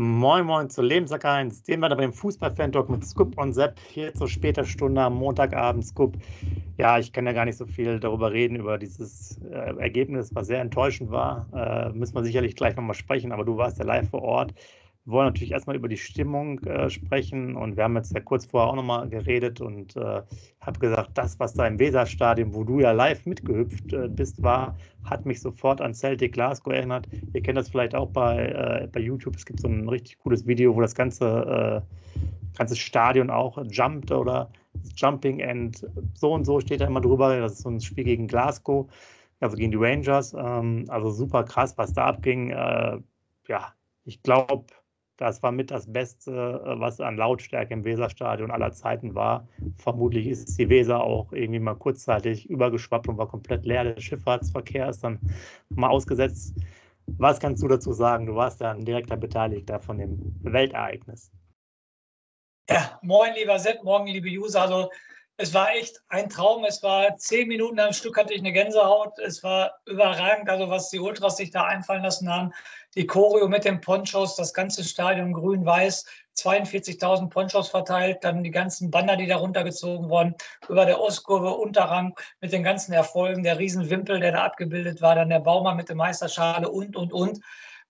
Moin Moin zu Lebenstag 1, den wir da beim Fußball-Fan-Talk mit Scoop und Sepp hier zu später Stunde am Montagabend. Scoop, ja, ich kann ja gar nicht so viel darüber reden, über dieses äh, Ergebnis, was sehr enttäuschend war. Äh, müssen wir sicherlich gleich nochmal sprechen, aber du warst ja live vor Ort. Wir wollen natürlich erstmal über die Stimmung äh, sprechen und wir haben jetzt ja kurz vorher auch nochmal geredet und äh, habe gesagt, das, was da im Weserstadion, wo du ja live mitgehüpft äh, bist, war, hat mich sofort an Celtic Glasgow erinnert. Ihr kennt das vielleicht auch bei, äh, bei YouTube. Es gibt so ein richtig cooles Video, wo das ganze, äh, ganze Stadion auch jumpt oder Jumping and so und so steht da immer drüber. Das ist so ein Spiel gegen Glasgow, also gegen die Rangers. Ähm, also super krass, was da abging. Äh, ja, ich glaube, das war mit das Beste, äh, was an Lautstärke im Weserstadion aller Zeiten war. Vermutlich ist die Weser auch irgendwie mal kurzzeitig übergeschwappt und war komplett leer. Der Schifffahrtsverkehr ist dann mal ausgesetzt. Was kannst du dazu sagen? Du warst ja ein direkter Beteiligter von dem Weltereignis. Ja, moin, lieber Sepp, morgen, liebe User. Also, es war echt ein Traum. Es war zehn Minuten am Stück, hatte ich eine Gänsehaut. Es war überragend, also was die Ultras sich da einfallen lassen haben. Die Choreo mit den Ponchos, das ganze Stadion grün-weiß, 42.000 Ponchos verteilt, dann die ganzen Banner, die da runtergezogen wurden, über der Ostkurve, Unterrang mit den ganzen Erfolgen, der Riesenwimpel, der da abgebildet war, dann der Baumann mit der Meisterschale und, und, und.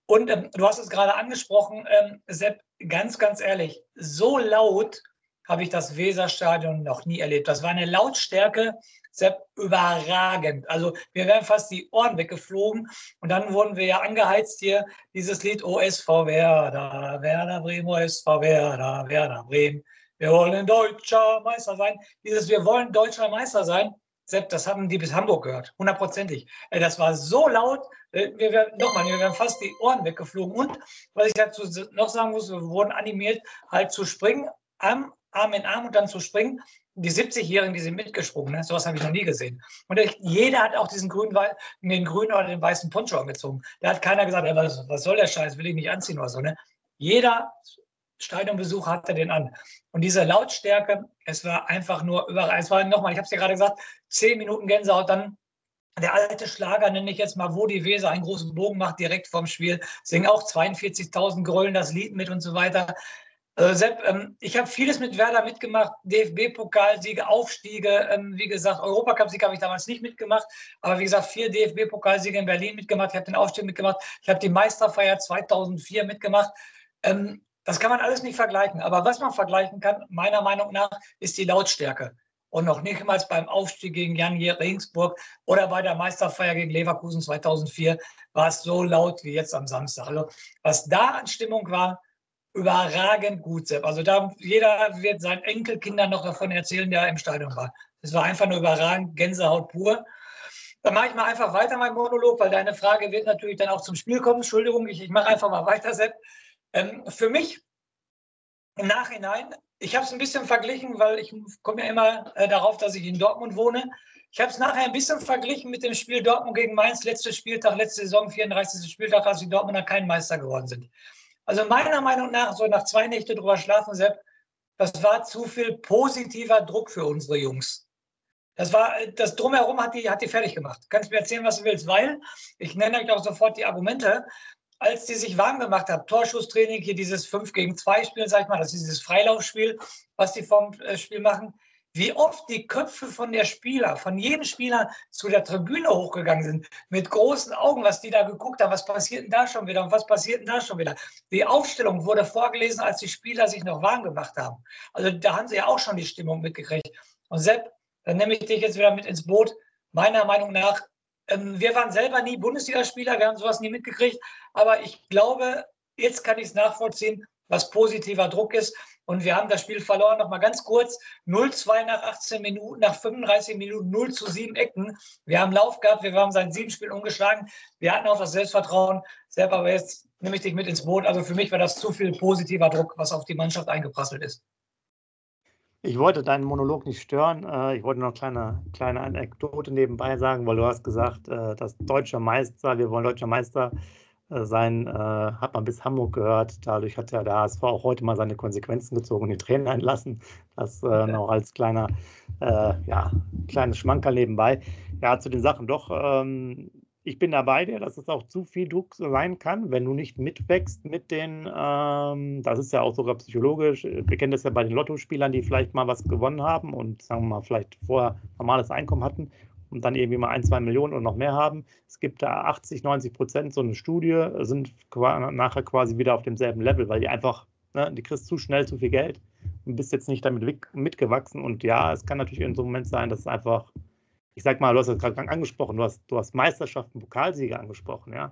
Und ähm, du hast es gerade angesprochen, ähm, Sepp, ganz, ganz ehrlich, so laut habe ich das Weserstadion noch nie erlebt. Das war eine Lautstärke, Sepp, überragend. Also wir wären fast die Ohren weggeflogen und dann wurden wir ja angeheizt hier, dieses Lied OSV Werder, Werder Bremen, OSV Werder, Werder Bremen. Wir wollen deutscher Meister sein. Dieses Wir wollen deutscher Meister sein, Sepp, das haben die bis Hamburg gehört, hundertprozentig. Äh, das war so laut, äh, wir wären, nochmal, wir wären fast die Ohren weggeflogen. Und was ich dazu noch sagen muss, wir wurden animiert, halt zu springen, am Arm in Arm und dann zu springen die 70-Jährigen, die sind mitgesprungen. Ne? Sowas habe ich noch nie gesehen. Und jeder hat auch diesen grünen, den grünen oder den weißen Poncho angezogen. Da hat keiner gesagt, was, was soll der Scheiß, will ich nicht anziehen oder so. Ne? Jeder Stadionbesucher hatte den an. Und diese Lautstärke, es war einfach nur überall. Es war nochmal, ich habe es ja gerade gesagt, zehn Minuten Gänsehaut, dann der alte Schlager, nenne ich jetzt mal, wo die Weser einen großen Bogen macht, direkt vorm Spiel, singen auch 42.000 Grollen das Lied mit und so weiter. Also Sepp, ähm, ich habe vieles mit Werder mitgemacht, DFB-Pokalsiege, Aufstiege, ähm, wie gesagt, Europacup-Sieg habe ich damals nicht mitgemacht, aber wie gesagt, vier DFB-Pokalsiege in Berlin mitgemacht, ich habe den Aufstieg mitgemacht, ich habe die Meisterfeier 2004 mitgemacht. Ähm, das kann man alles nicht vergleichen, aber was man vergleichen kann, meiner Meinung nach, ist die Lautstärke. Und noch nicht mal beim Aufstieg gegen Jan Regensburg oder bei der Meisterfeier gegen Leverkusen 2004 war es so laut wie jetzt am Samstag. Also was da an Stimmung war, überragend gut, Sepp. Also da jeder wird seinen Enkelkindern noch davon erzählen, der im Stadion war. Das war einfach nur überragend, Gänsehaut pur. Dann mache ich mal einfach weiter mein Monolog, weil deine Frage wird natürlich dann auch zum Spiel kommen. Entschuldigung, ich, ich mache einfach mal weiter, Sepp. Ähm, für mich im Nachhinein, ich habe es ein bisschen verglichen, weil ich komme ja immer äh, darauf, dass ich in Dortmund wohne. Ich habe es nachher ein bisschen verglichen mit dem Spiel Dortmund gegen Mainz, letzter Spieltag, letzte Saison, 34. Spieltag, als die Dortmunder kein Meister geworden sind. Also meiner Meinung nach, so nach zwei Nächte drüber schlafen, Sepp, das war zu viel positiver Druck für unsere Jungs. Das war, das Drumherum hat die, hat die fertig gemacht. Kannst mir erzählen, was du willst, weil ich nenne euch auch sofort die Argumente. Als die sich warm gemacht haben, Torschusstraining, hier dieses 5 gegen 2 Spiel, sag ich mal, das ist dieses Freilaufspiel, was die vom äh, Spiel machen wie oft die Köpfe von der Spieler, von jedem Spieler zu der Tribüne hochgegangen sind, mit großen Augen, was die da geguckt haben, was passiert denn da schon wieder und was passiert denn da schon wieder. Die Aufstellung wurde vorgelesen, als die Spieler sich noch warm gemacht haben. Also da haben sie ja auch schon die Stimmung mitgekriegt. Und Sepp, dann nehme ich dich jetzt wieder mit ins Boot. Meiner Meinung nach, ähm, wir waren selber nie Bundesligaspieler, wir haben sowas nie mitgekriegt, aber ich glaube, jetzt kann ich es nachvollziehen, was positiver Druck ist. Und wir haben das Spiel verloren, nochmal ganz kurz. 0-2 nach 18 Minuten, nach 35 Minuten 0 zu 7 Ecken. Wir haben Lauf gehabt, wir haben seit sieben Spielen umgeschlagen. Wir hatten auch das Selbstvertrauen. Selber, aber jetzt nehme ich dich mit ins Boot. Also für mich war das zu viel positiver Druck, was auf die Mannschaft eingeprasselt ist. Ich wollte deinen Monolog nicht stören. Äh, ich wollte noch eine kleine, kleine Anekdote nebenbei sagen, weil du hast gesagt, äh, dass deutscher Meister, wir wollen deutscher Meister sein, äh, hat man bis Hamburg gehört. Dadurch hat ja der HSV auch heute mal seine Konsequenzen gezogen und die Tränen einlassen. Das äh, noch als kleiner, äh, ja, kleines Schmankerl nebenbei. Ja, zu den Sachen doch. Ähm, ich bin dabei dir, dass es auch zu viel Druck sein kann, wenn du nicht mitwächst mit den, ähm, das ist ja auch sogar psychologisch, wir kennen das ja bei den Lottospielern, die vielleicht mal was gewonnen haben und sagen wir mal vielleicht vorher normales Einkommen hatten und dann irgendwie mal ein, zwei Millionen und noch mehr haben. Es gibt da 80, 90 Prozent, so eine Studie, sind nachher quasi wieder auf demselben Level, weil die einfach, ne, die kriegst zu schnell zu viel Geld und bist jetzt nicht damit mitgewachsen. Und ja, es kann natürlich in so einem Moment sein, dass es einfach ich sag mal, du hast es gerade angesprochen, du hast, du hast Meisterschaften, Pokalsiege angesprochen, ja.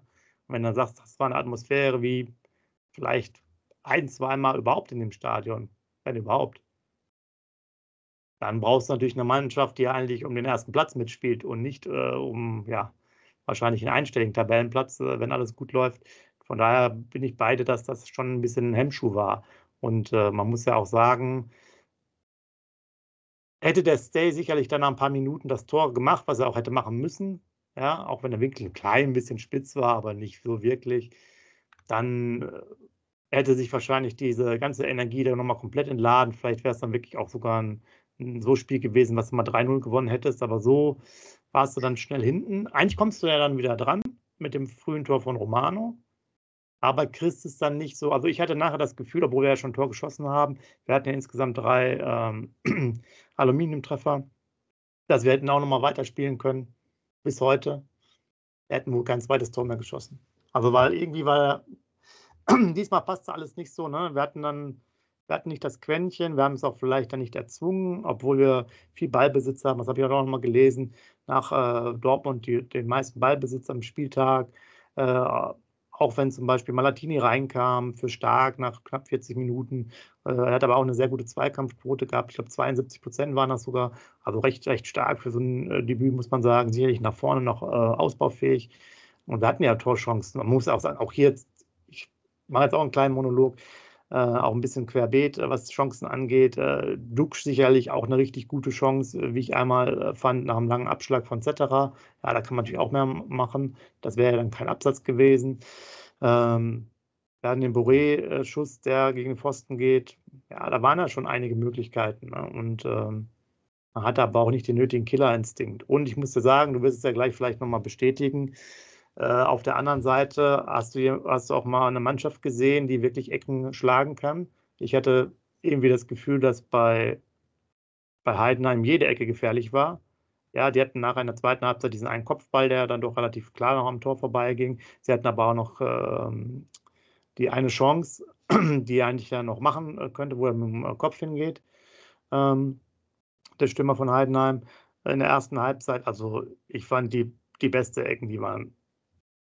Und wenn du dann sagst, das war eine Atmosphäre wie vielleicht ein, zweimal überhaupt in dem Stadion, wenn überhaupt, dann brauchst du natürlich eine Mannschaft, die eigentlich um den ersten Platz mitspielt und nicht äh, um, ja, wahrscheinlich einen einstelligen Tabellenplatz, äh, wenn alles gut läuft. Von daher bin ich beide, dass das schon ein bisschen ein Hemmschuh war. Und äh, man muss ja auch sagen, hätte der Stay sicherlich dann nach ein paar Minuten das Tor gemacht, was er auch hätte machen müssen. Ja, auch wenn der Winkel ein klein bisschen spitz war, aber nicht so wirklich. Dann äh, hätte sich wahrscheinlich diese ganze Energie da nochmal komplett entladen. Vielleicht wäre es dann wirklich auch sogar ein so Spiel gewesen, was du mal 3-0 gewonnen hättest. Aber so warst du dann schnell hinten. Eigentlich kommst du ja dann wieder dran mit dem frühen Tor von Romano aber Christ ist dann nicht so. Also ich hatte nachher das Gefühl, obwohl wir ja schon ein Tor geschossen haben, wir hatten ja insgesamt drei ähm, Aluminiumtreffer, dass wir hätten auch nochmal weiterspielen können bis heute. Wir hätten wohl kein zweites Tor mehr geschossen. Also weil irgendwie war diesmal passte alles nicht so. Ne? Wir hatten dann wir hatten nicht das Quäntchen, wir haben es auch vielleicht dann nicht erzwungen, obwohl wir viel Ballbesitz haben. Das habe ich auch noch mal gelesen. Nach äh, Dortmund die, den meisten Ballbesitz am Spieltag. Äh, auch wenn zum Beispiel Malatini reinkam für Stark nach knapp 40 Minuten. Äh, er hat aber auch eine sehr gute Zweikampfquote gehabt. Ich glaube, 72 Prozent waren das sogar. Also recht, recht stark für so ein äh, Debüt, muss man sagen. Sicherlich nach vorne noch äh, ausbaufähig. Und wir hatten ja Torchancen. Man muss auch sagen, auch hier, ich mache jetzt auch einen kleinen Monolog, äh, auch ein bisschen querbeet, äh, was Chancen angeht. Äh, Dux sicherlich auch eine richtig gute Chance, äh, wie ich einmal fand, nach einem langen Abschlag von Cetera. Ja, da kann man natürlich auch mehr machen. Das wäre ja dann kein Absatz gewesen. Ähm, wir hatten den Boré-Schuss, der gegen Pfosten geht. Ja, da waren ja schon einige Möglichkeiten. Ne? Und ähm, man hatte aber auch nicht den nötigen Killerinstinkt. Und ich muss dir sagen, du wirst es ja gleich vielleicht nochmal bestätigen, auf der anderen Seite hast du, hast du auch mal eine Mannschaft gesehen, die wirklich Ecken schlagen kann. Ich hatte irgendwie das Gefühl, dass bei, bei Heidenheim jede Ecke gefährlich war. Ja, die hatten nach einer zweiten Halbzeit diesen einen Kopfball, der dann doch relativ klar noch am Tor vorbeiging. Sie hatten aber auch noch ähm, die eine Chance, die er eigentlich ja noch machen äh, könnte, wo er mit dem äh, Kopf hingeht. Ähm, der Stürmer von Heidenheim in der ersten Halbzeit. Also ich fand die, die beste Ecken, die waren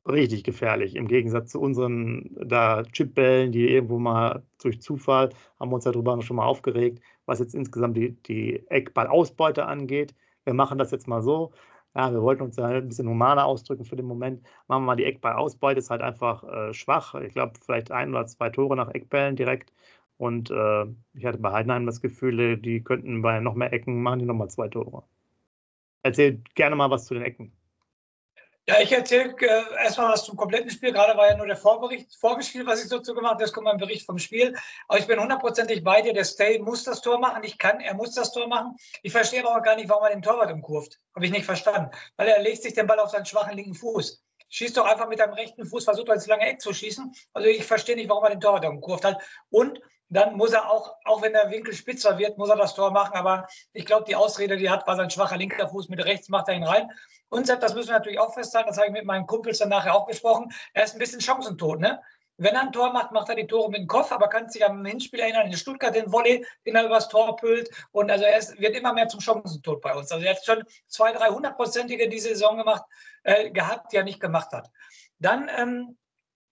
richtig gefährlich. Im Gegensatz zu unseren da Chipbällen, die irgendwo mal durch Zufall, haben wir uns darüber schon mal aufgeregt, was jetzt insgesamt die, die Eckballausbeute angeht. Wir machen das jetzt mal so. Ja, wir wollten uns ja ein bisschen humaner ausdrücken für den Moment. Machen wir mal die Eckballausbeute, ist halt einfach äh, schwach. Ich glaube, vielleicht ein oder zwei Tore nach Eckbällen direkt. Und äh, ich hatte bei Heidenheim das Gefühl, die könnten bei noch mehr Ecken machen, die nochmal zwei Tore. Erzähl gerne mal was zu den Ecken. Ja, ich erzähle äh, erstmal was zum kompletten Spiel. Gerade war ja nur der Vorbericht, vorgespielt, was ich dazu gemacht habe. Jetzt kommt mein Bericht vom Spiel. Aber ich bin hundertprozentig bei dir. Der Stay muss das Tor machen. Ich kann, er muss das Tor machen. Ich verstehe aber auch gar nicht, warum er den Torwart umkurft. Habe ich nicht verstanden. Weil er legt sich den Ball auf seinen schwachen linken Fuß. Schießt doch einfach mit deinem rechten Fuß, versucht ins lange Eck zu schießen. Also ich verstehe nicht, warum er den Torwart umkurft hat. Und dann muss er auch, auch wenn der Winkel spitzer wird, muss er das Tor machen. Aber ich glaube, die Ausrede, die hat, war sein schwacher linker Fuß mit rechts, macht er ihn rein. Und das müssen wir natürlich auch festhalten, das habe ich mit meinen Kumpels dann nachher auch gesprochen, er ist ein bisschen chancentot. Ne? Wenn er ein Tor macht, macht er die Tore mit dem Kopf, aber kann sich am Hinspiel erinnern, in Stuttgart den Volley, den er übers Tor pült. Und also er ist, wird immer mehr zum Chancentod bei uns. Also er hat schon zwei, drei hundertprozentige diese Saison gemacht, äh, gehabt, die er nicht gemacht hat. Dann ähm,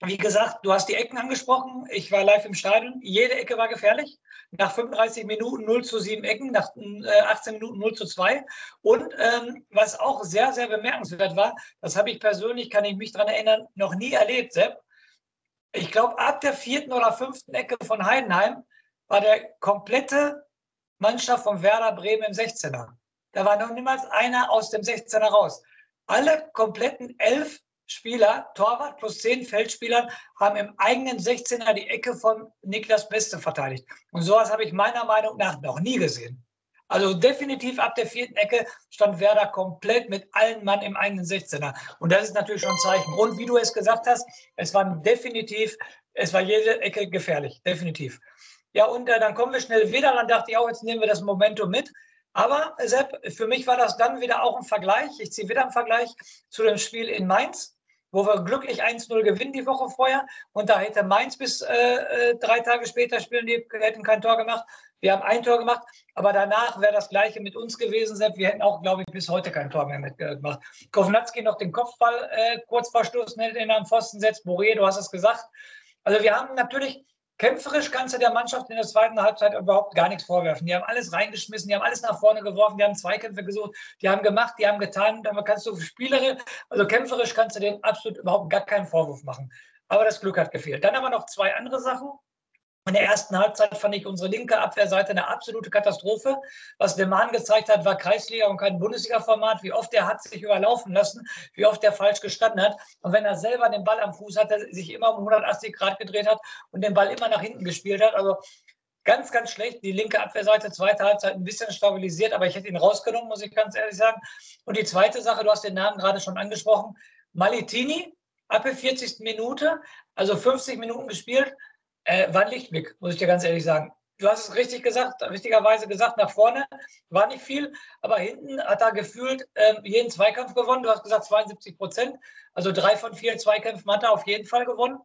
wie gesagt, du hast die Ecken angesprochen. Ich war live im Stadion. Jede Ecke war gefährlich. Nach 35 Minuten 0 zu 7 Ecken, nach 18 äh, Minuten 0 zu 2. Und ähm, was auch sehr, sehr bemerkenswert war, das habe ich persönlich, kann ich mich daran erinnern, noch nie erlebt, Sepp. Ich glaube, ab der vierten oder fünften Ecke von Heidenheim war der komplette Mannschaft von Werder Bremen im 16er. Da war noch niemals einer aus dem 16er raus. Alle kompletten elf Spieler, Torwart plus zehn Feldspieler, haben im eigenen 16er die Ecke von Niklas Beste verteidigt. Und sowas habe ich meiner Meinung nach noch nie gesehen. Also definitiv ab der vierten Ecke stand Werder komplett mit allen Mann im eigenen 16er. Und das ist natürlich schon ein Zeichen. Und wie du es gesagt hast, es war definitiv, es war jede Ecke gefährlich, definitiv. Ja, und äh, dann kommen wir schnell wieder. Dann dachte ich auch, jetzt nehmen wir das Momentum mit. Aber Sepp, für mich war das dann wieder auch ein Vergleich. Ich ziehe wieder einen Vergleich zu dem Spiel in Mainz wo wir glücklich 1-0 gewinnen die Woche vorher. Und da hätte Mainz bis äh, äh, drei Tage später spielen, die hätten kein Tor gemacht. Wir haben ein Tor gemacht, aber danach wäre das Gleiche mit uns gewesen. Selbst wir hätten auch, glaube ich, bis heute kein Tor mehr mitgemacht. Kovnatski noch den Kopfball äh, kurz vor Schluss in den Pfosten setzt. Boré, du hast es gesagt. Also wir haben natürlich Kämpferisch kannst du der Mannschaft in der zweiten Halbzeit überhaupt gar nichts vorwerfen. Die haben alles reingeschmissen, die haben alles nach vorne geworfen, die haben Zweikämpfe gesucht, die haben gemacht, die haben getan. Dann kannst du spielerisch, also kämpferisch kannst du denen absolut überhaupt gar keinen Vorwurf machen. Aber das Glück hat gefehlt. Dann haben wir noch zwei andere Sachen. In der ersten Halbzeit fand ich unsere linke Abwehrseite eine absolute Katastrophe. Was der Mann gezeigt hat, war Kreisliga und kein Bundesliga-Format. Wie oft er hat sich überlaufen lassen, wie oft er falsch gestanden hat. Und wenn er selber den Ball am Fuß hatte, sich immer um 180 Grad gedreht hat und den Ball immer nach hinten gespielt hat. Also ganz, ganz schlecht. Die linke Abwehrseite, zweite Halbzeit ein bisschen stabilisiert, aber ich hätte ihn rausgenommen, muss ich ganz ehrlich sagen. Und die zweite Sache, du hast den Namen gerade schon angesprochen, Malitini, ab der 40. Minute, also 50 Minuten gespielt, äh, war ein Lichtblick, muss ich dir ganz ehrlich sagen. Du hast es richtig gesagt, richtigerweise gesagt, nach vorne war nicht viel, aber hinten hat er gefühlt äh, jeden Zweikampf gewonnen. Du hast gesagt 72 Prozent, also drei von vier Zweikämpfen hat er auf jeden Fall gewonnen.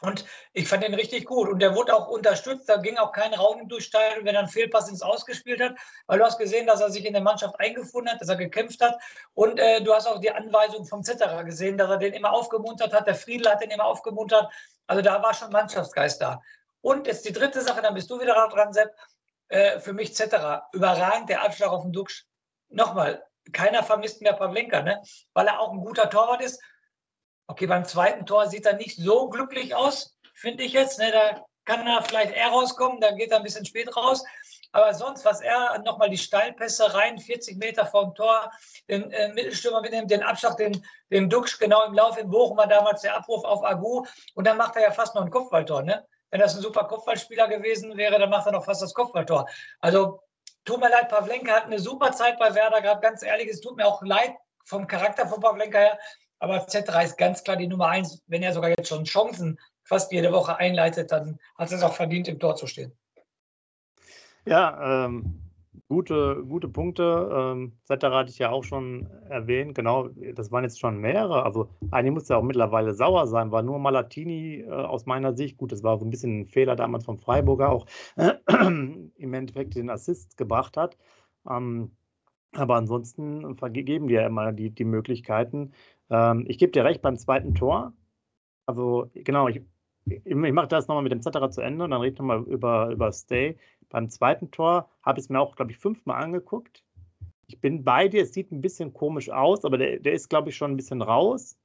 Und ich fand ihn richtig gut. Und der wurde auch unterstützt. Da ging auch kein Raum durchsteigen, wenn er einen Fehlpass ins Ausgespielt hat. Weil du hast gesehen, dass er sich in der Mannschaft eingefunden hat, dass er gekämpft hat. Und äh, du hast auch die Anweisung vom Zetterer gesehen, dass er den immer aufgemuntert hat. Der Friedel hat den immer aufgemuntert. Also da war schon Mannschaftsgeist da. Und jetzt die dritte Sache, dann bist du wieder dran, Sepp. Äh, für mich etc. Überragend der Abschlag auf den Duxch. Nochmal, keiner vermisst mehr Pavlenka, ne? weil er auch ein guter Torwart ist. Okay, beim zweiten Tor sieht er nicht so glücklich aus, finde ich jetzt. Ne? Da kann er vielleicht eher rauskommen, da geht er ein bisschen spät raus. Aber sonst, was er nochmal die Steilpässe rein, 40 Meter vom Tor, den äh, Mittelstürmer mitnimmt, den Abschlag, den, den Duxch genau im Lauf in Bochum war damals der Abruf auf Agu und dann macht er ja fast noch ein Kopfballtor. Ne? Wenn das ein super Kopfballspieler gewesen wäre, dann macht er noch fast das Kopfballtor. Also tut mir leid, Pavlenka hat eine super Zeit bei Werder gehabt, ganz ehrlich, es tut mir auch leid vom Charakter von Pavlenka her, aber Z3 ist ganz klar die Nummer eins. Wenn er sogar jetzt schon Chancen fast jede Woche einleitet, dann hat es auch verdient, im Tor zu stehen. Ja, ähm, gute, gute Punkte. Ähm, Setterer hatte ich ja auch schon erwähnt. Genau, das waren jetzt schon mehrere. Also eigentlich muss ja auch mittlerweile sauer sein. War nur Malatini äh, aus meiner Sicht. Gut, das war so ein bisschen ein Fehler damals vom Freiburger auch äh, im Endeffekt den Assist gebracht hat. Ähm, aber ansonsten vergeben die ja immer die, die Möglichkeiten. Ähm, ich gebe dir recht beim zweiten Tor. Also genau, ich, ich mache das nochmal mit dem Zetterer zu Ende und dann rede ich nochmal über, über Stay. Beim zweiten Tor habe ich es mir auch, glaube ich, fünfmal angeguckt. Ich bin bei dir, es sieht ein bisschen komisch aus, aber der, der ist, glaube ich, schon ein bisschen raus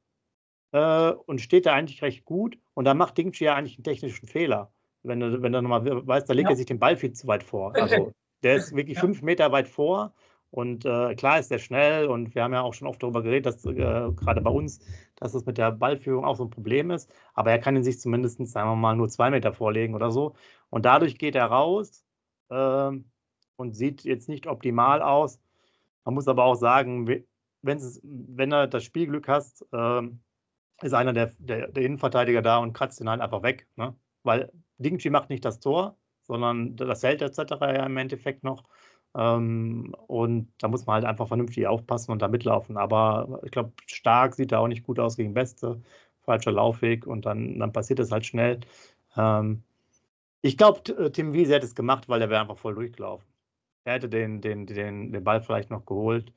äh, und steht da eigentlich recht gut. Und da macht Dingchi ja eigentlich einen technischen Fehler. Wenn du, wenn du nochmal weißt, da legt ja. er sich den Ball viel zu weit vor. Also der ist wirklich ja. fünf Meter weit vor. Und äh, klar ist der schnell und wir haben ja auch schon oft darüber geredet, dass äh, gerade bei uns, dass das mit der Ballführung auch so ein Problem ist. Aber er kann ihn sich zumindest, sagen wir mal, nur zwei Meter vorlegen oder so. Und dadurch geht er raus ähm, und sieht jetzt nicht optimal aus. Man muss aber auch sagen, wenn er das Spielglück hast, ähm, ist einer der, der, der, Innenverteidiger da und kratzt ihn halt einfach weg. Ne? Weil Dingchi macht nicht das Tor, sondern das hält etc. ja im Endeffekt noch. Ähm, und da muss man halt einfach vernünftig aufpassen und da mitlaufen. Aber ich glaube, stark sieht er auch nicht gut aus gegen Beste. Falscher Laufweg und dann, dann passiert es halt schnell. Ähm, ich glaube, äh, Tim Wiese hätte es gemacht, weil er wäre einfach voll durchgelaufen. Er hätte den, den, den, den Ball vielleicht noch geholt.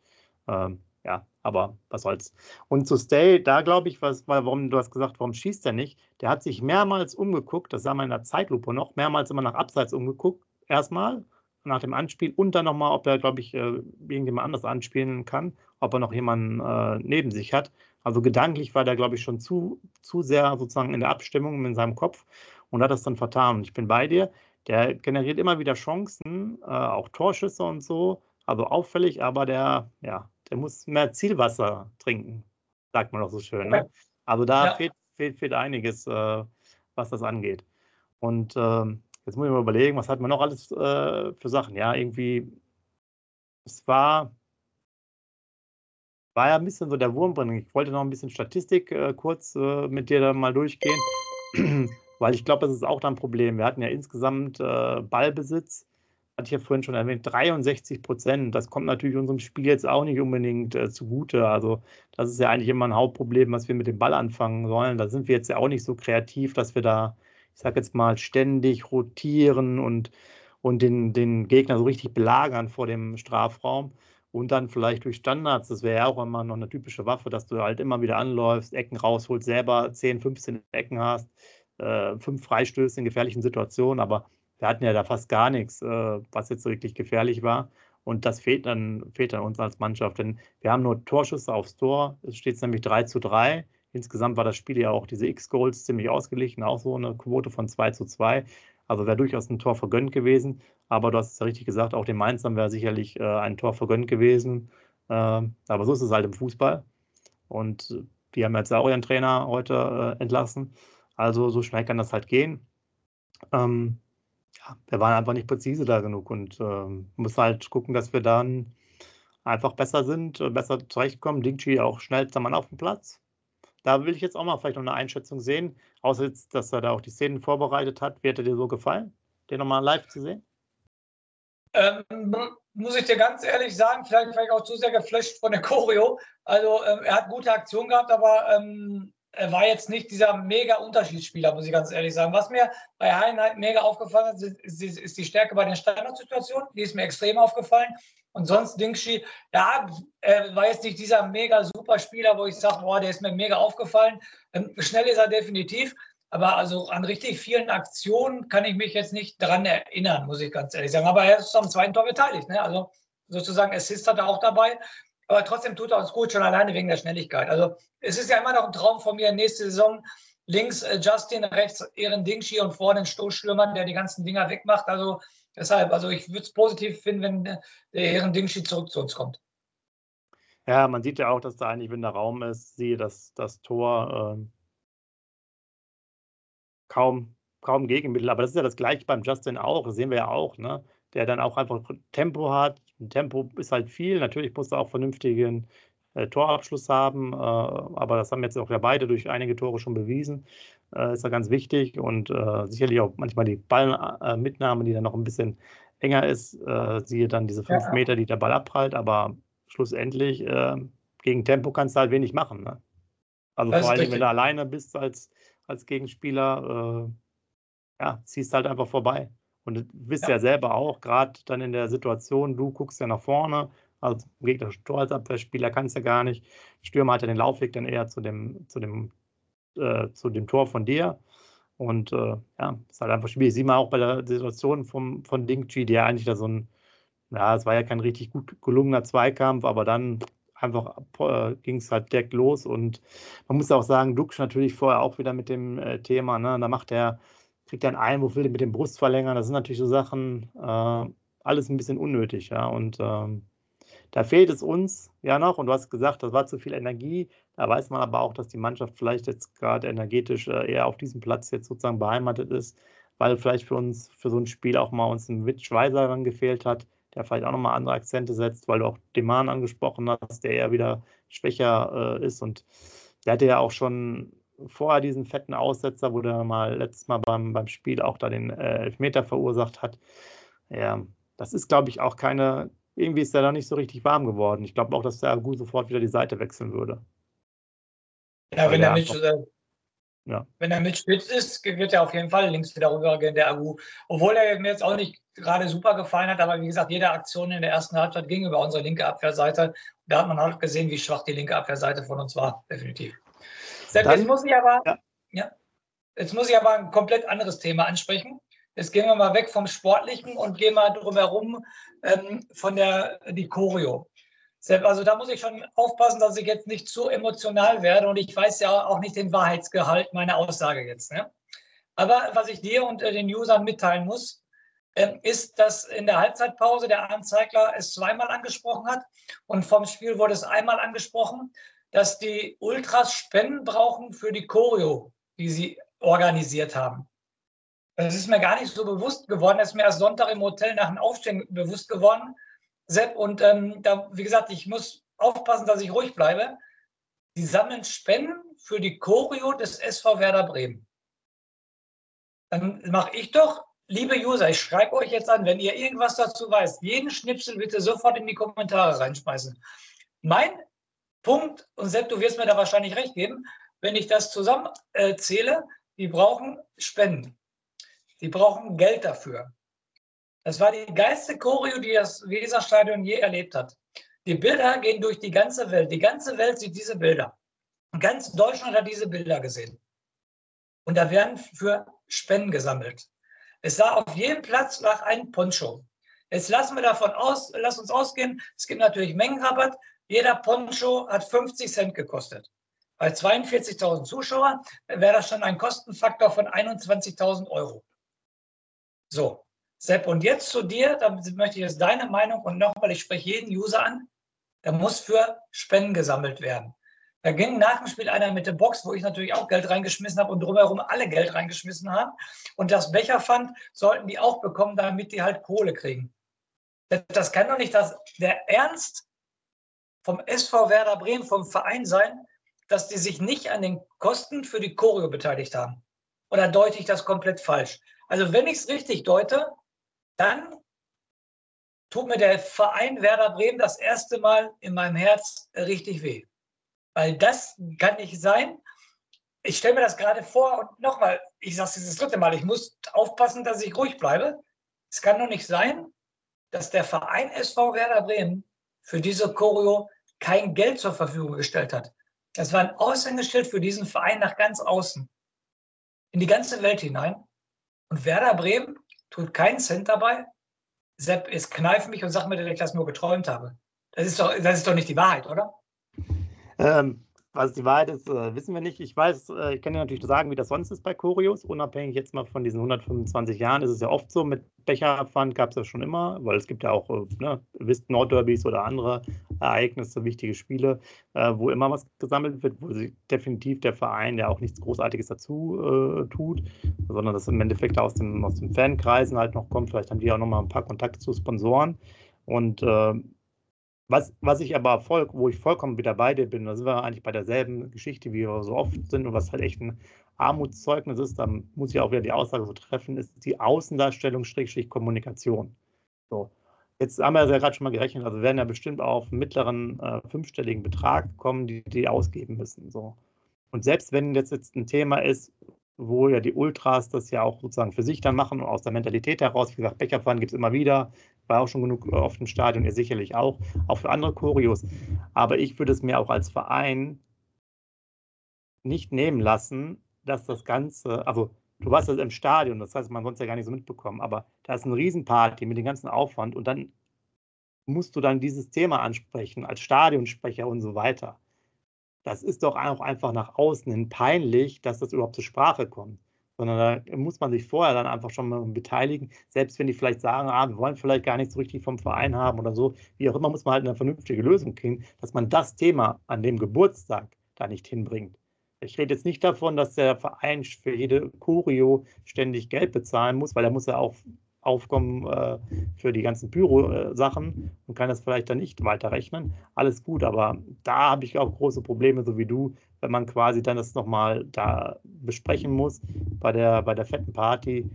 Ähm, ja, aber was soll's. Und zu Stay, da glaube ich, was, warum du hast gesagt, warum schießt er nicht? Der hat sich mehrmals umgeguckt, das sah man in der Zeitlupe noch, mehrmals immer nach Abseits umgeguckt, erstmal nach dem Anspiel und dann nochmal, ob er, glaube ich, äh, irgendjemand anders anspielen kann, ob er noch jemanden äh, neben sich hat. Also gedanklich war der, glaube ich, schon zu, zu sehr sozusagen in der Abstimmung in seinem Kopf und hat das dann vertan. Und ich bin bei dir. Der generiert immer wieder Chancen, äh, auch Torschüsse und so. Also auffällig, aber der, ja, der muss mehr Zielwasser trinken, sagt man doch so schön. Ne? Also da ja. fehlt, fehlt, fehlt einiges, äh, was das angeht. Und ähm, jetzt muss ich mal überlegen, was hat man noch alles äh, für Sachen? Ja, irgendwie es war, war ja ein bisschen so der Wurm drin. Ich wollte noch ein bisschen Statistik äh, kurz äh, mit dir da mal durchgehen, weil ich glaube, das ist auch ein Problem. Wir hatten ja insgesamt äh, Ballbesitz, hatte ich ja vorhin schon erwähnt, 63 Prozent. Das kommt natürlich unserem Spiel jetzt auch nicht unbedingt äh, zugute. Also das ist ja eigentlich immer ein Hauptproblem, was wir mit dem Ball anfangen sollen. Da sind wir jetzt ja auch nicht so kreativ, dass wir da, ich sage jetzt mal, ständig rotieren und, und den, den Gegner so richtig belagern vor dem Strafraum und dann vielleicht durch Standards, das wäre ja auch immer noch eine typische Waffe, dass du halt immer wieder anläufst, Ecken rausholst, selber 10, 15 Ecken hast, äh, fünf Freistöße in gefährlichen Situationen, aber wir hatten ja da fast gar nichts, äh, was jetzt wirklich gefährlich war. Und das fehlt dann, fehlt dann uns als Mannschaft, denn wir haben nur Torschüsse aufs Tor. Es steht nämlich 3 zu 3. Insgesamt war das Spiel ja auch diese X-Goals ziemlich ausgeglichen, auch so eine Quote von 2 zu 2. Also wäre durchaus ein Tor vergönnt gewesen. Aber du hast es ja richtig gesagt, auch den Mainzern wäre sicherlich äh, ein Tor vergönnt gewesen. Äh, aber so ist es halt im Fußball. Und die haben jetzt auch ihren Trainer heute äh, entlassen. Also so schnell kann das halt gehen. Ähm, ja, wir waren einfach nicht präzise da genug und ähm, müssen halt gucken, dass wir dann einfach besser sind, äh, besser zurechtkommen. Dingchi auch schnellster Mann auf dem Platz. Da will ich jetzt auch mal vielleicht noch eine Einschätzung sehen, außer jetzt, dass er da auch die Szenen vorbereitet hat. Wie hätte dir so gefallen, den nochmal live zu sehen? Ähm, muss ich dir ganz ehrlich sagen, vielleicht war ich auch zu sehr geflasht von der Choreo. Also ähm, er hat gute Aktionen gehabt, aber ähm, er war jetzt nicht dieser mega Unterschiedsspieler, muss ich ganz ehrlich sagen. Was mir bei Heidenheim mega aufgefallen ist, ist, die Stärke bei den Standardsituationen. Die ist mir extrem aufgefallen. Und sonst Dingschi, ja, er war jetzt nicht dieser mega super Spieler, wo ich sage, boah, der ist mir mega aufgefallen. Ähm, schnell ist er definitiv. Aber also an richtig vielen Aktionen kann ich mich jetzt nicht dran erinnern, muss ich ganz ehrlich sagen. Aber er ist am zweiten Tor beteiligt. Ne? Also sozusagen Assist hat er auch dabei. Aber trotzdem tut er uns gut, schon alleine wegen der Schnelligkeit. Also es ist ja immer noch ein Traum von mir, nächste Saison links äh, Justin, rechts Ehren Dingshi und vorne ein Stoßstürmer, der die ganzen Dinger wegmacht. Also deshalb, also ich würde es positiv finden, wenn der Ehren Dingshi zurück zu uns kommt. Ja, man sieht ja auch, dass da eigentlich, wenn der Raum ist, siehe das, das Tor äh, kaum, kaum Gegenmittel. Aber das ist ja das gleiche beim Justin auch, das sehen wir ja auch, ne? der dann auch einfach Tempo hat, Tempo ist halt viel. Natürlich muss er auch vernünftigen äh, Torabschluss haben, äh, aber das haben jetzt auch ja beide durch einige Tore schon bewiesen. Äh, ist ja ganz wichtig und äh, sicherlich auch manchmal die Ballmitnahme, die dann noch ein bisschen enger ist. Äh, siehe dann diese fünf ja. Meter, die der Ball abprallt, aber schlussendlich äh, gegen Tempo kannst du halt wenig machen. Ne? Also das vor allem, wenn du alleine bist als, als Gegenspieler, ja, ziehst halt einfach vorbei. Und du wisst ja, ja selber auch, gerade dann in der Situation, du guckst ja nach vorne, also gegnerische Tor als Abwehrspieler kannst du ja gar nicht. Stürmer hat ja den Laufweg dann eher zu dem, zu dem, äh, zu dem Tor von dir. Und äh, ja, ist halt einfach schwierig. Sieh mal auch bei der Situation vom, von Dingchi, der eigentlich da so ein, ja, es war ja kein richtig gut gelungener Zweikampf, aber dann einfach äh, ging es halt direkt los. Und man muss auch sagen, Dux natürlich vorher auch wieder mit dem äh, Thema, ne? da macht er kriegt er einen Einwurf, will den mit dem Brust verlängern. Das sind natürlich so Sachen, äh, alles ein bisschen unnötig, ja. Und ähm, da fehlt es uns ja noch. Und du hast gesagt, das war zu viel Energie. Da weiß man aber auch, dass die Mannschaft vielleicht jetzt gerade energetisch äh, eher auf diesem Platz jetzt sozusagen beheimatet ist, weil vielleicht für uns, für so ein Spiel auch mal uns ein Witsch Weiser dann gefehlt hat, der vielleicht auch nochmal andere Akzente setzt, weil du auch Deman angesprochen hast, der eher wieder schwächer äh, ist. Und der hatte ja auch schon vorher diesen fetten Aussetzer, wo der mal letztes Mal beim, beim Spiel auch da den äh, Elfmeter verursacht hat. Ja, das ist, glaube ich, auch keine, irgendwie ist er da nicht so richtig warm geworden. Ich glaube auch, dass der gut sofort wieder die Seite wechseln würde. Ja, wenn er, mit, äh, ja. wenn er mit Spitz ist, wird er auf jeden Fall links wieder rübergehen, der Agu. Obwohl er mir jetzt auch nicht gerade super gefallen hat, aber wie gesagt, jede Aktion in der ersten Halbzeit ging über unsere linke Abwehrseite. Da hat man auch gesehen, wie schwach die linke Abwehrseite von uns war, definitiv. Dann, jetzt, muss ich aber, ja. ja. jetzt muss ich aber ein komplett anderes Thema ansprechen. Jetzt gehen wir mal weg vom Sportlichen und gehen mal drumherum ähm, von der die Choreo. Also da muss ich schon aufpassen, dass ich jetzt nicht zu emotional werde und ich weiß ja auch nicht den Wahrheitsgehalt meiner Aussage jetzt. Ne? Aber was ich dir und äh, den Usern mitteilen muss, äh, ist, dass in der Halbzeitpause der Arndt Zeigler es zweimal angesprochen hat und vom Spiel wurde es einmal angesprochen dass die Ultras Spenden brauchen für die Choreo, die sie organisiert haben. Das ist mir gar nicht so bewusst geworden. Das ist mir erst Sonntag im Hotel nach dem Aufstehen bewusst geworden. Sepp, und ähm, da, wie gesagt, ich muss aufpassen, dass ich ruhig bleibe. Die sammeln Spenden für die Choreo des SV Werder Bremen. Dann mache ich doch, liebe User, ich schreibe euch jetzt an, wenn ihr irgendwas dazu weißt, jeden Schnipsel bitte sofort in die Kommentare reinschmeißen. Mein Punkt, und Sepp, du wirst mir da wahrscheinlich recht geben, wenn ich das zusammenzähle, äh, die brauchen Spenden. Die brauchen Geld dafür. Das war die geilste Choreo, die das Weserstadion je erlebt hat. Die Bilder gehen durch die ganze Welt. Die ganze Welt sieht diese Bilder. Ganz Deutschland hat diese Bilder gesehen. Und da werden für Spenden gesammelt. Es sah auf jedem Platz nach einem Poncho. Jetzt lassen wir davon aus, lass uns ausgehen, es gibt natürlich Mengenrabatt. Jeder Poncho hat 50 Cent gekostet. Bei 42.000 Zuschauern wäre das schon ein Kostenfaktor von 21.000 Euro. So, Sepp, und jetzt zu dir, da möchte ich jetzt deine Meinung und nochmal, ich spreche jeden User an, da muss für Spenden gesammelt werden. Da ging nach dem Spiel einer mit der Box, wo ich natürlich auch Geld reingeschmissen habe und drumherum alle Geld reingeschmissen haben. Und das Becherpfand sollten die auch bekommen, damit die halt Kohle kriegen. Das kann doch nicht das, der Ernst vom SV Werder Bremen, vom Verein sein, dass die sich nicht an den Kosten für die Choreo beteiligt haben. Oder deute ich das komplett falsch? Also wenn ich es richtig deute, dann tut mir der Verein Werder Bremen das erste Mal in meinem Herz richtig weh. Weil das kann nicht sein. Ich stelle mir das gerade vor und nochmal, ich sage es das dritte Mal, ich muss aufpassen, dass ich ruhig bleibe. Es kann doch nicht sein, dass der Verein SV Werder Bremen für diese Choreo kein Geld zur Verfügung gestellt hat. Das war ein Aushängeschild für diesen Verein nach ganz außen, in die ganze Welt hinein. Und Werder Bremen tut keinen Cent dabei. Sepp, es kneift mich und sagt mir, dass ich das nur geträumt habe. Das ist doch, das ist doch nicht die Wahrheit, oder? Ähm, was die Wahrheit ist, äh, wissen wir nicht. Ich weiß, äh, ich kann dir natürlich sagen, wie das sonst ist bei Choreos. Unabhängig jetzt mal von diesen 125 Jahren ist es ja oft so. Mit Becherabwand gab es ja schon immer, weil es gibt ja auch, äh, ne, wisst Nordderbys oder andere Ereignisse, wichtige Spiele, äh, wo immer was gesammelt wird, wo sich definitiv der Verein ja auch nichts Großartiges dazu tut, sondern das im Endeffekt aus, dem, aus den Fankreisen halt noch kommt. Vielleicht haben die auch noch mal ein paar Kontakte zu Sponsoren. Und äh, was, was ich aber voll, wo ich vollkommen wieder bei dir bin, da sind wir eigentlich bei derselben Geschichte, wie wir so oft sind und was halt echt ein Armutszeugnis ist, da muss ich auch wieder die Aussage so treffen, ist die Außendarstellung Schrägstrich Kommunikation. So. Jetzt haben wir ja gerade schon mal gerechnet, also werden ja bestimmt auf mittleren äh, fünfstelligen Betrag kommen, die die ausgeben müssen. So. Und selbst wenn jetzt, jetzt ein Thema ist, wo ja die Ultras das ja auch sozusagen für sich dann machen und aus der Mentalität heraus, wie gesagt, Becherfahren gibt es immer wieder, war auch schon genug äh, auf dem Stadion, ihr sicherlich auch, auch für andere Choreos. Aber ich würde es mir auch als Verein nicht nehmen lassen, dass das Ganze, also du warst jetzt im Stadion, das heißt, man es ja gar nicht so mitbekommen, aber da ist eine Riesenparty mit dem ganzen Aufwand und dann musst du dann dieses Thema ansprechen als Stadionsprecher und so weiter. Das ist doch auch einfach nach außen hin peinlich, dass das überhaupt zur Sprache kommt sondern da muss man sich vorher dann einfach schon mal beteiligen. Selbst wenn die vielleicht sagen, ah, wir wollen vielleicht gar nichts so richtig vom Verein haben oder so, wie auch immer, muss man halt eine vernünftige Lösung kriegen, dass man das Thema an dem Geburtstag da nicht hinbringt. Ich rede jetzt nicht davon, dass der Verein für jede Kurio ständig Geld bezahlen muss, weil er muss ja auch aufkommen äh, für die ganzen Pyro-Sachen und kann das vielleicht dann nicht weiterrechnen. Alles gut, aber da habe ich auch große Probleme, so wie du, wenn man quasi dann das nochmal da besprechen muss bei der, bei der fetten Party.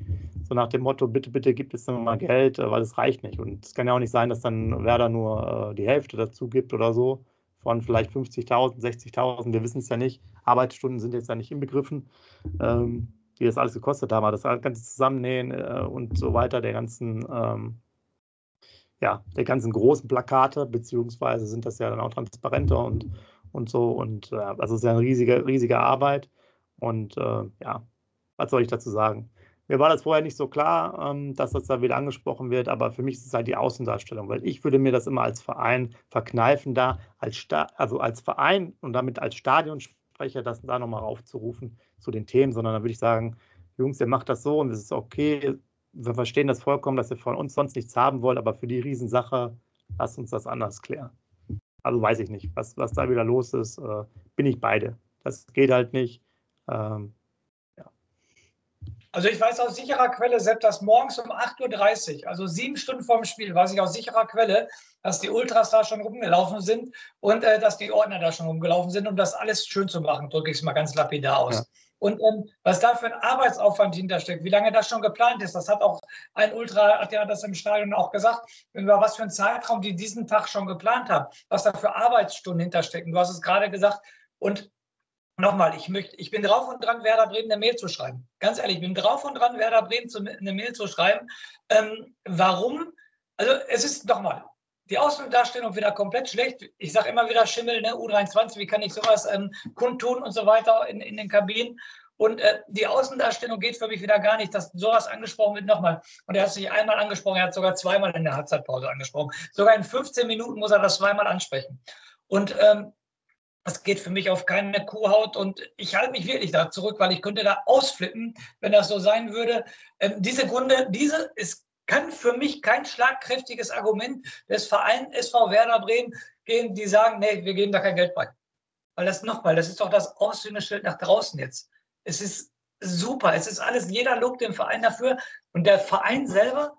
So nach dem Motto, bitte, bitte gibt es nochmal Geld, weil es reicht nicht. Und es kann ja auch nicht sein, dass dann Werder nur äh, die Hälfte dazu gibt oder so von vielleicht 50.000, 60.000, wir wissen es ja nicht. Arbeitsstunden sind jetzt ja nicht inbegriffen. Ähm, die das alles gekostet haben, das ganze Zusammennähen äh, und so weiter, der ganzen, ähm, ja, der ganzen großen Plakate, beziehungsweise sind das ja dann auch transparenter und, und so. Und äh, also es ist ja eine riesige, riesige Arbeit. Und äh, ja, was soll ich dazu sagen? Mir war das vorher nicht so klar, ähm, dass das da wieder angesprochen wird, aber für mich ist es halt die Außendarstellung, weil ich würde mir das immer als Verein verkneifen, da als Sta also als Verein und damit als Stadionsprecher das da nochmal aufzurufen zu den Themen, sondern dann würde ich sagen, Jungs, ihr macht das so und es ist okay. Wir verstehen das vollkommen, dass ihr von uns sonst nichts haben wollt, aber für die Riesensache lasst uns das anders klären. Also weiß ich nicht, was, was da wieder los ist, äh, bin ich beide. Das geht halt nicht. Ähm, ja. Also ich weiß aus sicherer Quelle, selbst das morgens um 8.30 Uhr, also sieben Stunden vorm Spiel, weiß ich aus sicherer Quelle, dass die Ultras da schon rumgelaufen sind und äh, dass die Ordner da schon rumgelaufen sind, um das alles schön zu machen, drücke ich es mal ganz lapidar aus. Ja. Und ähm, was da für ein Arbeitsaufwand hintersteckt, wie lange das schon geplant ist, das hat auch ein Ultra, hat ja das im Stadion auch gesagt, über was für einen Zeitraum die diesen Tag schon geplant haben, was da für Arbeitsstunden hinterstecken. Du hast es gerade gesagt. Und nochmal, ich, möchte, ich bin drauf und dran, Werder Bremen eine Mail zu schreiben. Ganz ehrlich, ich bin drauf und dran, Werder Bremen zu, eine Mail zu schreiben. Ähm, warum? Also es ist nochmal, die Außendarstellung wieder komplett schlecht. Ich sage immer wieder Schimmel, ne, U23, wie kann ich sowas ähm, kundtun und so weiter in, in den Kabinen. Und äh, die Außendarstellung geht für mich wieder gar nicht, dass sowas angesprochen wird. Nochmal. Und er hat sich einmal angesprochen, er hat sogar zweimal in der Halbzeitpause angesprochen. Sogar in 15 Minuten muss er das zweimal ansprechen. Und ähm, das geht für mich auf keine Kuhhaut und ich halte mich wirklich da zurück, weil ich könnte da ausflippen, wenn das so sein würde. Ähm, diese Gründe, diese ist, kann für mich kein schlagkräftiges Argument des Vereins SV Werder Bremen gehen, die sagen, nee, wir geben da kein Geld bei. Weil das nochmal, das ist doch das Aushängeschild nach draußen jetzt. Es ist super, es ist alles, jeder lobt den Verein dafür und der Verein selber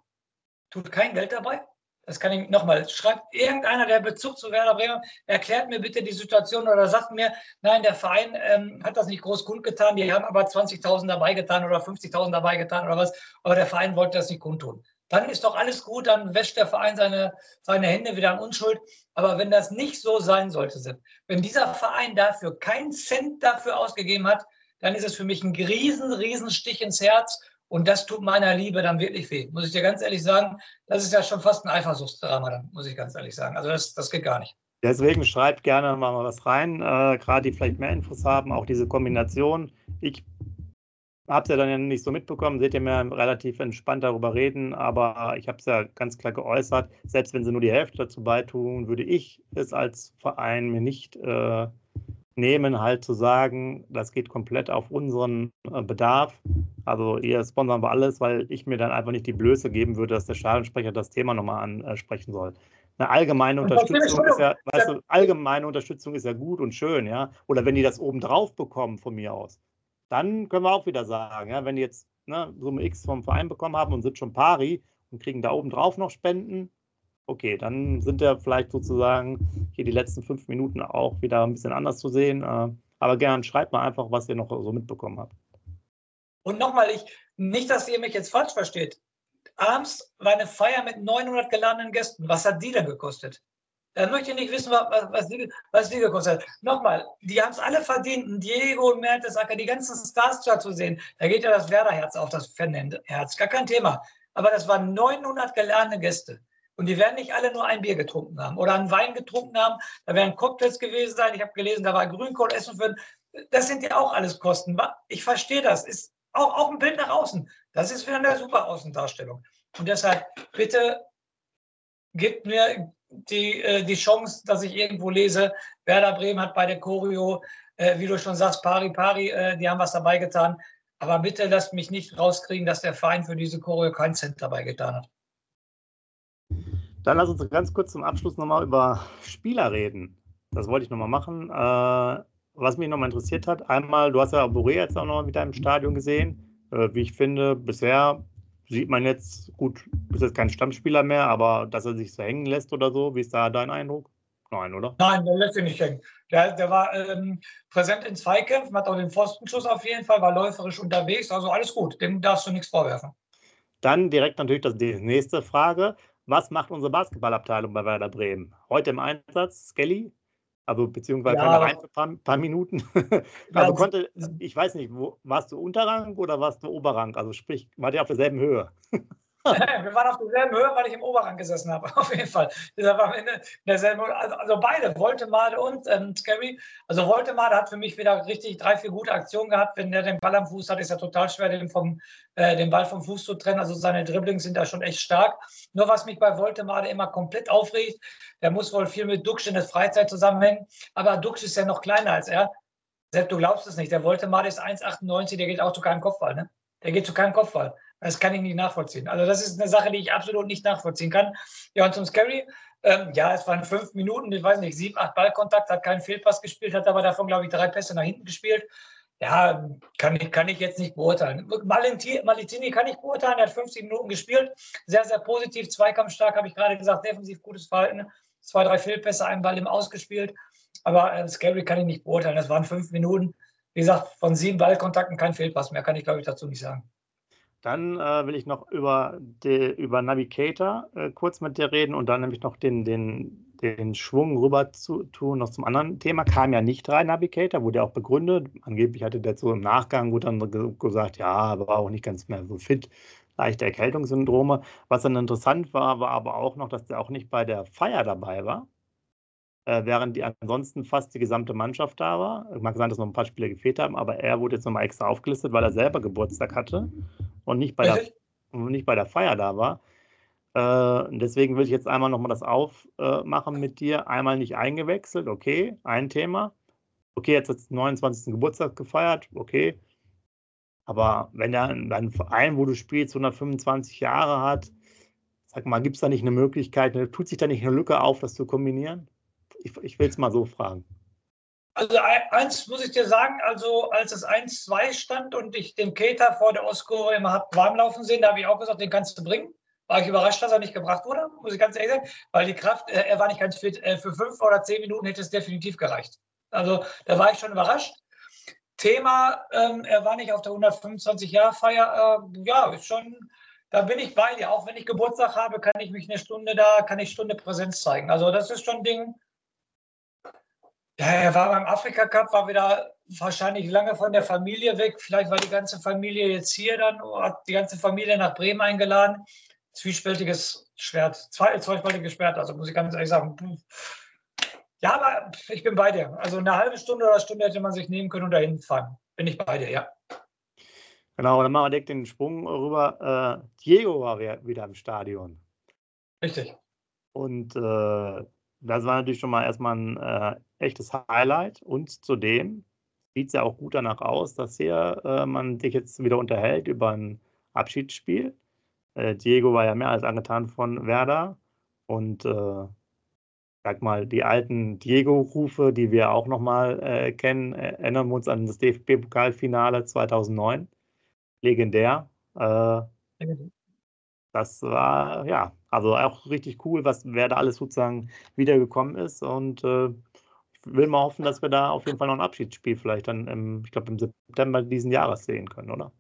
tut kein Geld dabei das kann ich nochmal, schreibt irgendeiner, der Bezug zu Werder Bremen, erklärt mir bitte die Situation oder sagt mir, nein, der Verein ähm, hat das nicht groß kundgetan, die haben aber 20.000 dabei getan oder 50.000 dabei getan oder was, aber der Verein wollte das nicht kundtun. Dann ist doch alles gut, dann wäscht der Verein seine, seine Hände wieder an Unschuld. Aber wenn das nicht so sein sollte, wenn dieser Verein dafür keinen Cent dafür ausgegeben hat, dann ist es für mich ein riesen, riesen Stich ins Herz und das tut meiner Liebe dann wirklich weh. Muss ich dir ganz ehrlich sagen, das ist ja schon fast ein Eifersuchtsdrama dann, muss ich ganz ehrlich sagen. Also das, das geht gar nicht. Deswegen schreibt gerne mal was rein, äh, gerade die vielleicht mehr Infos haben, auch diese Kombination. Ich es ja dann ja nicht so mitbekommen, seht ihr mir relativ entspannt darüber reden, aber ich habe es ja ganz klar geäußert, selbst wenn sie nur die Hälfte dazu beitun, würde ich es als Verein mir nicht äh, nehmen, halt zu sagen, das geht komplett auf unseren äh, Bedarf. Also ihr sponsern wir alles, weil ich mir dann einfach nicht die Blöße geben würde, dass der Stadionsprecher das Thema nochmal ansprechen soll. Eine allgemeine Unterstützung ist ja, weißt du, allgemeine Unterstützung ist ja gut und schön, ja. Oder wenn die das oben drauf bekommen von mir aus, dann können wir auch wieder sagen, ja, wenn die jetzt ne, Summe X vom Verein bekommen haben und sind schon pari und kriegen da oben drauf noch Spenden, okay, dann sind ja vielleicht sozusagen hier die letzten fünf Minuten auch wieder ein bisschen anders zu sehen. Äh, aber gern schreibt mal einfach, was ihr noch so mitbekommen habt. Und nochmal, ich, nicht, dass ihr mich jetzt falsch versteht. Abends war eine Feier mit 900 geladenen Gästen. Was hat die denn gekostet? Dann möchte ich nicht wissen, was, was, die, was die gekostet hat. Nochmal, die haben es alle verdient. Diego, Mertesacker, die ganzen Stars zu sehen. Da geht ja das Werderherz auf, das Fanherz. Gar kein Thema. Aber das waren 900 geladene Gäste. Und die werden nicht alle nur ein Bier getrunken haben oder einen Wein getrunken haben. Da werden Cocktails gewesen sein. Ich habe gelesen, da war Grünkohl essen für. Das sind ja auch alles Kosten. Ich verstehe das. Ist auch, auch ein Bild nach außen. Das ist wieder eine super Außendarstellung. Und deshalb bitte gebt mir die, äh, die Chance, dass ich irgendwo lese, Werder Bremen hat bei der Choreo, äh, wie du schon sagst, Pari Pari, äh, die haben was dabei getan. Aber bitte lasst mich nicht rauskriegen, dass der Verein für diese Choreo keinen Cent dabei getan hat. Dann lass uns ganz kurz zum Abschluss nochmal über Spieler reden. Das wollte ich nochmal machen. Was mich nochmal interessiert hat, einmal, du hast ja Boré jetzt auch nochmal wieder im Stadion gesehen. Wie ich finde, bisher sieht man jetzt, gut, ist jetzt kein Stammspieler mehr, aber dass er sich so hängen lässt oder so, wie ist da dein Eindruck? Nein, oder? Nein, der lässt sich nicht hängen. Der, der war ähm, präsent in Zweikämpfen, hat auch den Pfostenschuss auf jeden Fall, war läuferisch unterwegs, also alles gut, dem darfst du nichts vorwerfen. Dann direkt natürlich das, die nächste Frage. Was macht unsere Basketballabteilung bei Werder Bremen? Heute im Einsatz, Skelly, also beziehungsweise ja, rein für ein paar, paar, Minuten. also konnte, ich weiß nicht, wo, warst du Unterrang oder warst du Oberrang? Also sprich, war der auf derselben Höhe? wir waren auf derselben Höhe, weil ich im Oberrang gesessen habe, auf jeden Fall. also, also beide, Voltemade und ähm, Scary. Also Voltemade hat für mich wieder richtig drei, vier gute Aktionen gehabt. Wenn der den Ball am Fuß hat, ist er total schwer, den, vom, äh, den Ball vom Fuß zu trennen. Also seine Dribblings sind da schon echt stark. Nur was mich bei Voltemade immer komplett aufregt, der muss wohl viel mit Dux in der Freizeit zusammenhängen. Aber Dux ist ja noch kleiner als er. Selbst du glaubst es nicht. Der Voltemade ist 1,98, der geht auch zu keinem Kopfball. Ne? Der geht zu keinem Kopfball. Das kann ich nicht nachvollziehen. Also das ist eine Sache, die ich absolut nicht nachvollziehen kann. Ja, und zum Scary, ähm, ja, es waren fünf Minuten, ich weiß nicht, sieben, acht Ballkontakt, hat keinen Fehlpass gespielt, hat aber davon, glaube ich, drei Pässe nach hinten gespielt. Ja, kann ich, kann ich jetzt nicht beurteilen. Malitini kann ich beurteilen, er hat 50 Minuten gespielt, sehr, sehr positiv, zweikampfstark, habe ich gerade gesagt, defensiv gutes Verhalten, zwei, drei Fehlpässe, einen Ball im Ausgespielt. Aber äh, Scary kann ich nicht beurteilen, das waren fünf Minuten. Wie gesagt, von sieben Ballkontakten kein Fehlpass mehr, kann ich glaube ich dazu nicht sagen. Dann äh, will ich noch über, die, über Navigator äh, kurz mit dir reden und dann nämlich noch den, den, den Schwung rüber zu tun, noch zum anderen Thema. Kam ja nicht rein, Navigator, wurde ja auch begründet. Angeblich hatte der so im Nachgang gut dann gesagt, ja, war auch nicht ganz mehr so fit, leichte Erkältungssyndrome. Was dann interessant war, war aber auch noch, dass der auch nicht bei der Feier dabei war. Äh, während die ansonsten fast die gesamte Mannschaft da war. Mag sein, dass noch ein paar Spiele gefehlt haben, aber er wurde jetzt nochmal extra aufgelistet, weil er selber Geburtstag hatte und nicht bei, der, nicht bei der Feier da war. Äh, deswegen will ich jetzt einmal nochmal das aufmachen äh, mit dir. Einmal nicht eingewechselt, okay, ein Thema. Okay, jetzt hat es 29. Geburtstag gefeiert, okay. Aber wenn er ein Verein, wo du spielst, 125 Jahre hat, sag mal, gibt es da nicht eine Möglichkeit, tut sich da nicht eine Lücke auf, das zu kombinieren? Ich, ich will es mal so fragen. Also eins muss ich dir sagen, also als es 1-2 stand und ich den Keter vor der Oscore immer habe warm laufen sehen, da habe ich auch gesagt, den kannst du bringen. War ich überrascht, dass er nicht gebracht wurde, muss ich ganz ehrlich sagen, weil die Kraft, äh, er war nicht ganz fit. Äh, für fünf oder zehn Minuten hätte es definitiv gereicht. Also da war ich schon überrascht. Thema, ähm, er war nicht auf der 125-Jahr-Feier, äh, ja, ist schon, da bin ich bei dir. Auch wenn ich Geburtstag habe, kann ich mich eine Stunde da, kann ich Stunde Präsenz zeigen. Also das ist schon ein Ding, ja, er war beim Afrika Cup, war wieder wahrscheinlich lange von der Familie weg. Vielleicht war die ganze Familie jetzt hier dann, hat die ganze Familie nach Bremen eingeladen. Zwiespältiges Schwert, zwei, zweispaltiges Schwert, also muss ich ganz ehrlich sagen. Ja, aber ich bin bei dir. Also eine halbe Stunde oder Stunde hätte man sich nehmen können und dahin fahren. Bin ich bei dir, ja. Genau, dann machen wir direkt den Sprung rüber. Äh, Diego war wieder im Stadion. Richtig. Und äh, das war natürlich schon mal erstmal ein äh, echtes Highlight. Und zudem sieht es ja auch gut danach aus, dass hier äh, man sich jetzt wieder unterhält über ein Abschiedsspiel. Äh, Diego war ja mehr als angetan von Werder. Und äh, sag mal, die alten Diego-Rufe, die wir auch nochmal äh, kennen, erinnern wir uns an das DFB-Pokalfinale 2009. Legendär. Äh, das war, ja, also auch richtig cool, was wer da alles sozusagen wiedergekommen ist. Und äh, will mal hoffen, dass wir da auf jeden Fall noch ein Abschiedsspiel vielleicht dann, im, ich glaube, im September diesen Jahres sehen können, oder?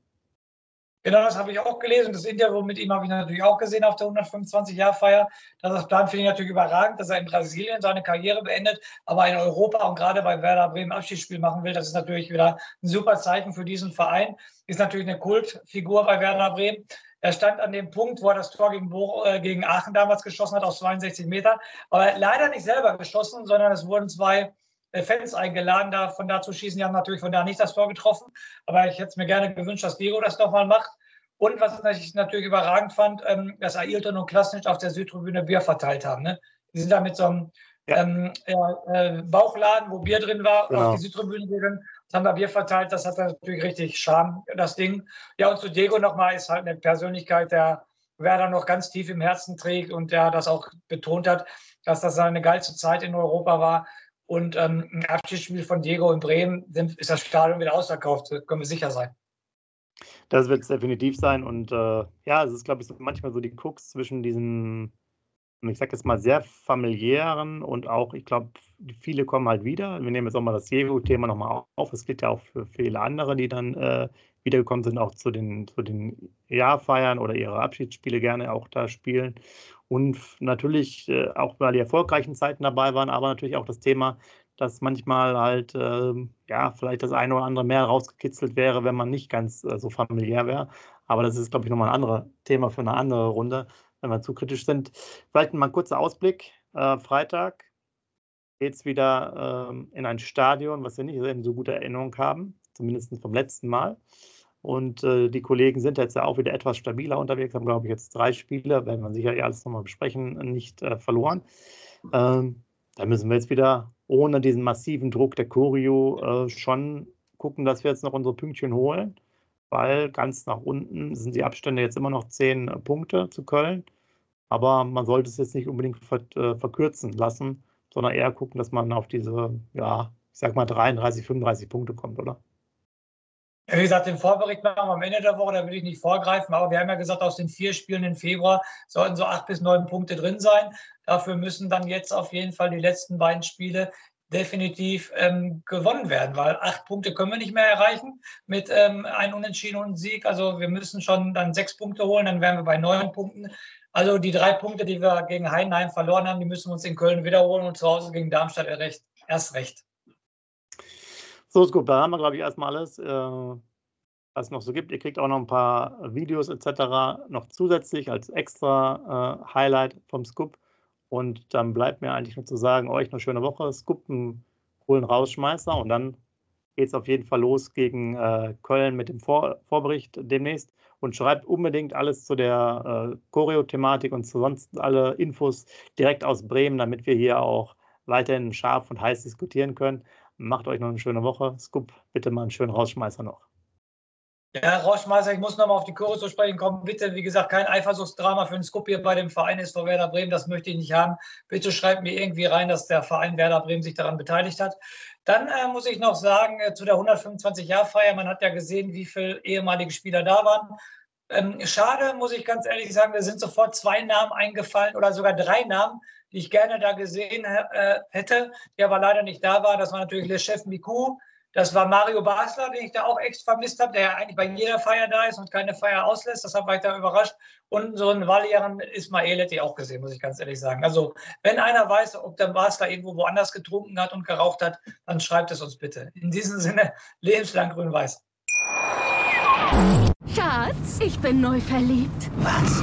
Genau, das habe ich auch gelesen. Das Interview mit ihm habe ich natürlich auch gesehen auf der 125-Jahr-Feier. Das Plan finde ich natürlich überragend, dass er in Brasilien seine Karriere beendet, aber in Europa und gerade bei Werder Bremen Abschiedsspiel machen will. Das ist natürlich wieder ein super Zeichen für diesen Verein. Ist natürlich eine Kultfigur bei Werder Bremen. Er stand an dem Punkt, wo er das Tor gegen, Bo äh, gegen Aachen damals geschossen hat, aus 62 Metern. Aber leider nicht selber geschossen, sondern es wurden zwei Fans eingeladen, da von da zu schießen. Die haben natürlich von da nicht das Tor getroffen. Aber ich hätte es mir gerne gewünscht, dass Diego das nochmal macht. Und was ich natürlich überragend fand, ähm, dass Ailton und Klasnitsch auf der Südtribüne Bier verteilt haben. Ne? Die sind da mit so einem ja. Ähm, äh, Bauchladen, wo Bier drin war, genau. auf die Südtribüne gegangen haben wir Bier verteilt. Das hat natürlich richtig Charme, das Ding. Ja, und zu Diego nochmal ist halt eine Persönlichkeit, der Werder noch ganz tief im Herzen trägt und der das auch betont hat, dass das eine geilste Zeit in Europa war. Und ähm, ein Abschiedsspiel von Diego in Bremen ist das Stadion wieder ausverkauft, können wir sicher sein. Das wird es definitiv sein. Und äh, ja, es ist, glaube ich, so manchmal so die Krux zwischen diesen ich sage jetzt mal, sehr familiären und auch, ich glaube, viele kommen halt wieder. Wir nehmen jetzt auch mal das Jehu-Thema nochmal auf. Es gilt ja auch für viele andere, die dann äh, wiedergekommen sind, auch zu den, zu den Jahrfeiern oder ihre Abschiedsspiele gerne auch da spielen. Und natürlich äh, auch, weil die erfolgreichen Zeiten dabei waren, aber natürlich auch das Thema, dass manchmal halt, äh, ja, vielleicht das eine oder andere mehr rausgekitzelt wäre, wenn man nicht ganz äh, so familiär wäre. Aber das ist, glaube ich, nochmal ein anderes Thema für eine andere Runde wenn wir zu kritisch sind. Vielleicht mal ein kurzer Ausblick. Äh, Freitag geht es wieder ähm, in ein Stadion, was wir nicht so gute Erinnerung haben, zumindest vom letzten Mal. Und äh, die Kollegen sind jetzt ja auch wieder etwas stabiler unterwegs, haben, glaube ich, jetzt drei Spiele, werden wir sicher alles nochmal besprechen, nicht äh, verloren. Ähm, da müssen wir jetzt wieder ohne diesen massiven Druck der Choreo äh, schon gucken, dass wir jetzt noch unsere Pünktchen holen weil ganz nach unten sind die Abstände jetzt immer noch zehn äh, Punkte zu Köln. Aber man sollte es jetzt nicht unbedingt äh, verkürzen lassen, sondern eher gucken, dass man auf diese, ja, ich sag mal 33, 35 Punkte kommt, oder? Wie gesagt, den Vorbericht machen wir am Ende der Woche, da will ich nicht vorgreifen, aber wir haben ja gesagt, aus den vier Spielen im Februar sollten so acht bis neun Punkte drin sein. Dafür müssen dann jetzt auf jeden Fall die letzten beiden Spiele definitiv ähm, gewonnen werden, weil acht Punkte können wir nicht mehr erreichen mit ähm, einem Unentschieden und einem Sieg. Also wir müssen schon dann sechs Punkte holen, dann wären wir bei neun Punkten. Also die drei Punkte, die wir gegen Heidenheim verloren haben, die müssen wir uns in Köln wiederholen und zu Hause gegen Darmstadt erst recht. So da haben wir, glaube ich, erstmal alles, äh, was es noch so gibt. Ihr kriegt auch noch ein paar Videos etc. noch zusätzlich als extra äh, Highlight vom Scoop. Und dann bleibt mir eigentlich nur zu sagen, euch eine schöne Woche, Skuppen, holen Rausschmeißer und dann geht es auf jeden Fall los gegen äh, Köln mit dem Vor Vorbericht demnächst. Und schreibt unbedingt alles zu der äh, Choreo-Thematik und zu sonst alle Infos direkt aus Bremen, damit wir hier auch weiterhin scharf und heiß diskutieren können. Macht euch noch eine schöne Woche. Scoop, bitte mal einen schönen Rausschmeißer noch. Ja, Rauschmeister, ich muss nochmal auf die Kurse zu sprechen kommen. Bitte, wie gesagt, kein Eifersuchtsdrama für den Scoop hier bei dem Verein ist vor Werder Bremen. Das möchte ich nicht haben. Bitte schreibt mir irgendwie rein, dass der Verein Werder Bremen sich daran beteiligt hat. Dann äh, muss ich noch sagen, äh, zu der 125-Jahr-Feier, man hat ja gesehen, wie viele ehemalige Spieler da waren. Ähm, schade, muss ich ganz ehrlich sagen, mir sind sofort zwei Namen eingefallen oder sogar drei Namen, die ich gerne da gesehen äh, hätte, die aber leider nicht da war. Das war natürlich Le Chef Miku, das war Mario Basler, den ich da auch echt vermisst habe, der ja eigentlich bei jeder Feier da ist und keine Feier auslässt. Das hat mich da überrascht. Und so einen Valieren Ismael hätte ich auch gesehen, muss ich ganz ehrlich sagen. Also, wenn einer weiß, ob der Basler irgendwo woanders getrunken hat und geraucht hat, dann schreibt es uns bitte. In diesem Sinne, lebenslang grün-weiß. Schatz, ich bin neu verliebt. Was?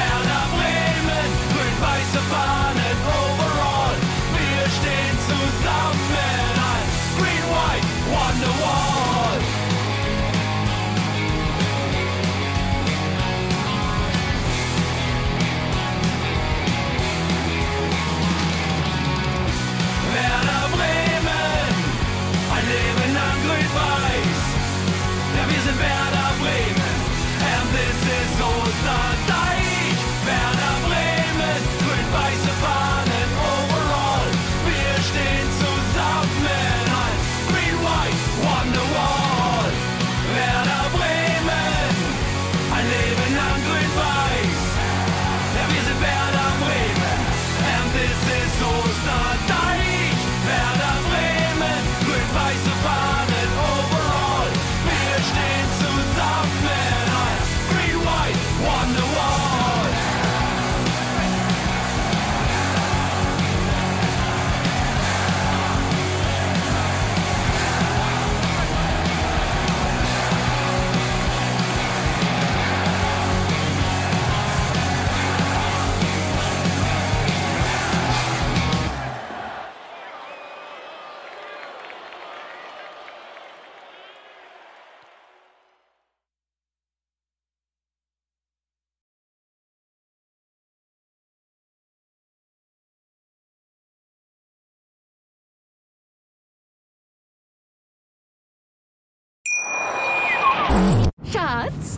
Werder Bremen, grün-weiße Fahne